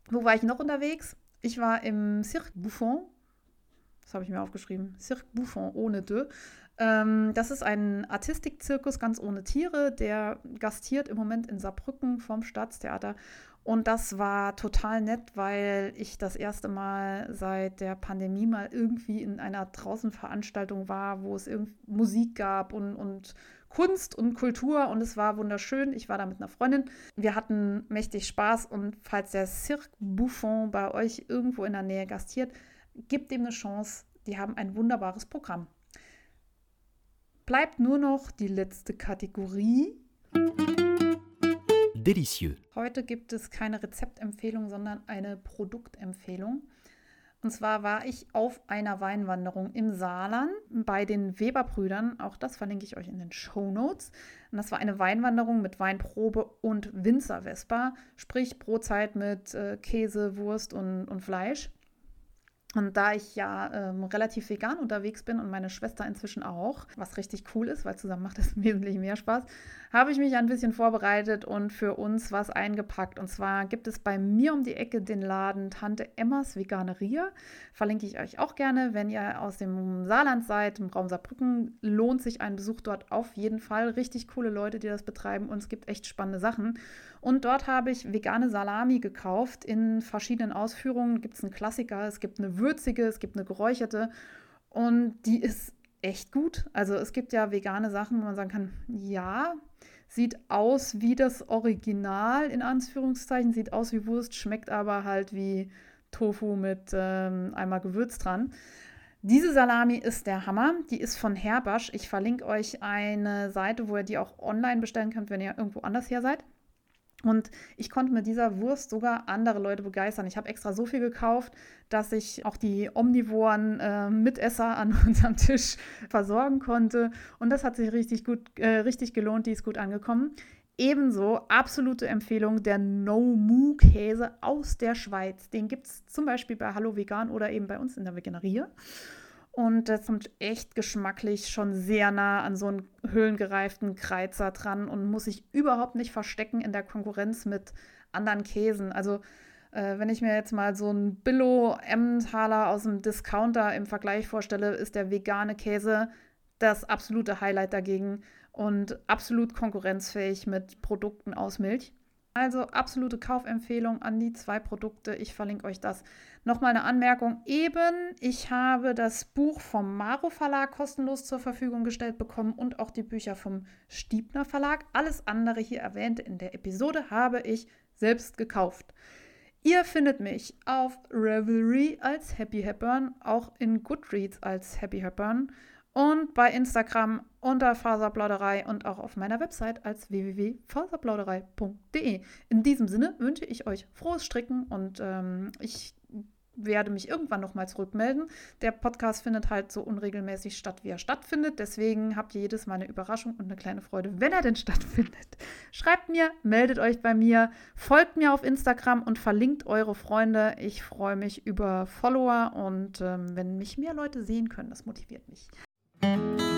Wo war ich noch unterwegs? Ich war im Cirque Buffon. Das habe ich mir aufgeschrieben. Cirque Buffon ohne De. Ähm, das ist ein Artistikzirkus ganz ohne Tiere, der gastiert im Moment in Saarbrücken vom Staatstheater. Und das war total nett, weil ich das erste Mal seit der Pandemie mal irgendwie in einer Draußenveranstaltung war, wo es Musik gab und, und Kunst und Kultur und es war wunderschön. Ich war da mit einer Freundin. Wir hatten mächtig Spaß und falls der Cirque Buffon bei euch irgendwo in der Nähe gastiert, gebt dem eine Chance. Die haben ein wunderbares Programm bleibt nur noch die letzte Kategorie. Delicieux. Heute gibt es keine Rezeptempfehlung, sondern eine Produktempfehlung. Und zwar war ich auf einer Weinwanderung im Saarland bei den Weberbrüdern. Auch das verlinke ich euch in den Show Notes. Und das war eine Weinwanderung mit Weinprobe und Winzervespa, sprich Brotzeit mit äh, Käse, Wurst und, und Fleisch. Und da ich ja ähm, relativ vegan unterwegs bin und meine Schwester inzwischen auch, was richtig cool ist, weil zusammen macht es wesentlich mehr Spaß, habe ich mich ein bisschen vorbereitet und für uns was eingepackt. Und zwar gibt es bei mir um die Ecke den Laden Tante Emmas Veganeria. Verlinke ich euch auch gerne. Wenn ihr aus dem Saarland seid, im Raum Saarbrücken, lohnt sich ein Besuch dort auf jeden Fall. Richtig coole Leute, die das betreiben und es gibt echt spannende Sachen. Und dort habe ich vegane Salami gekauft in verschiedenen Ausführungen. Gibt es einen Klassiker, es gibt eine würzige, es gibt eine geräucherte und die ist echt gut. Also es gibt ja vegane Sachen, wo man sagen kann, ja, sieht aus wie das Original in Anführungszeichen, sieht aus wie Wurst, schmeckt aber halt wie Tofu mit ähm, einmal Gewürz dran. Diese Salami ist der Hammer. Die ist von Herbasch. Ich verlinke euch eine Seite, wo ihr die auch online bestellen könnt, wenn ihr irgendwo anders her seid. Und ich konnte mit dieser Wurst sogar andere Leute begeistern. Ich habe extra so viel gekauft, dass ich auch die omnivoren äh, Mitesser an unserem Tisch versorgen konnte. Und das hat sich richtig gut, äh, richtig gelohnt. Die ist gut angekommen. Ebenso absolute Empfehlung der No-Mu-Käse aus der Schweiz. Den gibt es zum Beispiel bei Hallo Vegan oder eben bei uns in der Veganerie. Und das kommt echt geschmacklich schon sehr nah an so einen höhlengereiften Kreizer dran und muss sich überhaupt nicht verstecken in der Konkurrenz mit anderen Käsen. Also äh, wenn ich mir jetzt mal so einen Billo Emmentaler aus dem Discounter im Vergleich vorstelle, ist der vegane Käse das absolute Highlight dagegen und absolut konkurrenzfähig mit Produkten aus Milch. Also absolute Kaufempfehlung an die zwei Produkte. Ich verlinke euch das. Nochmal eine Anmerkung. Eben, ich habe das Buch vom Maro Verlag kostenlos zur Verfügung gestellt bekommen und auch die Bücher vom Stiebner Verlag. Alles andere hier erwähnte in der Episode habe ich selbst gekauft. Ihr findet mich auf Revelry als Happy Hepburn, auch in Goodreads als Happy Hepburn und bei Instagram unter Faserplauderei und auch auf meiner Website als www.faserplauderei.de. In diesem Sinne wünsche ich euch frohes Stricken und ähm, ich werde mich irgendwann nochmal zurückmelden. Der Podcast findet halt so unregelmäßig statt, wie er stattfindet. Deswegen habt ihr jedes Mal eine Überraschung und eine kleine Freude, wenn er denn stattfindet. Schreibt mir, meldet euch bei mir, folgt mir auf Instagram und verlinkt eure Freunde. Ich freue mich über Follower und ähm, wenn mich mehr Leute sehen können, das motiviert mich. Thank you.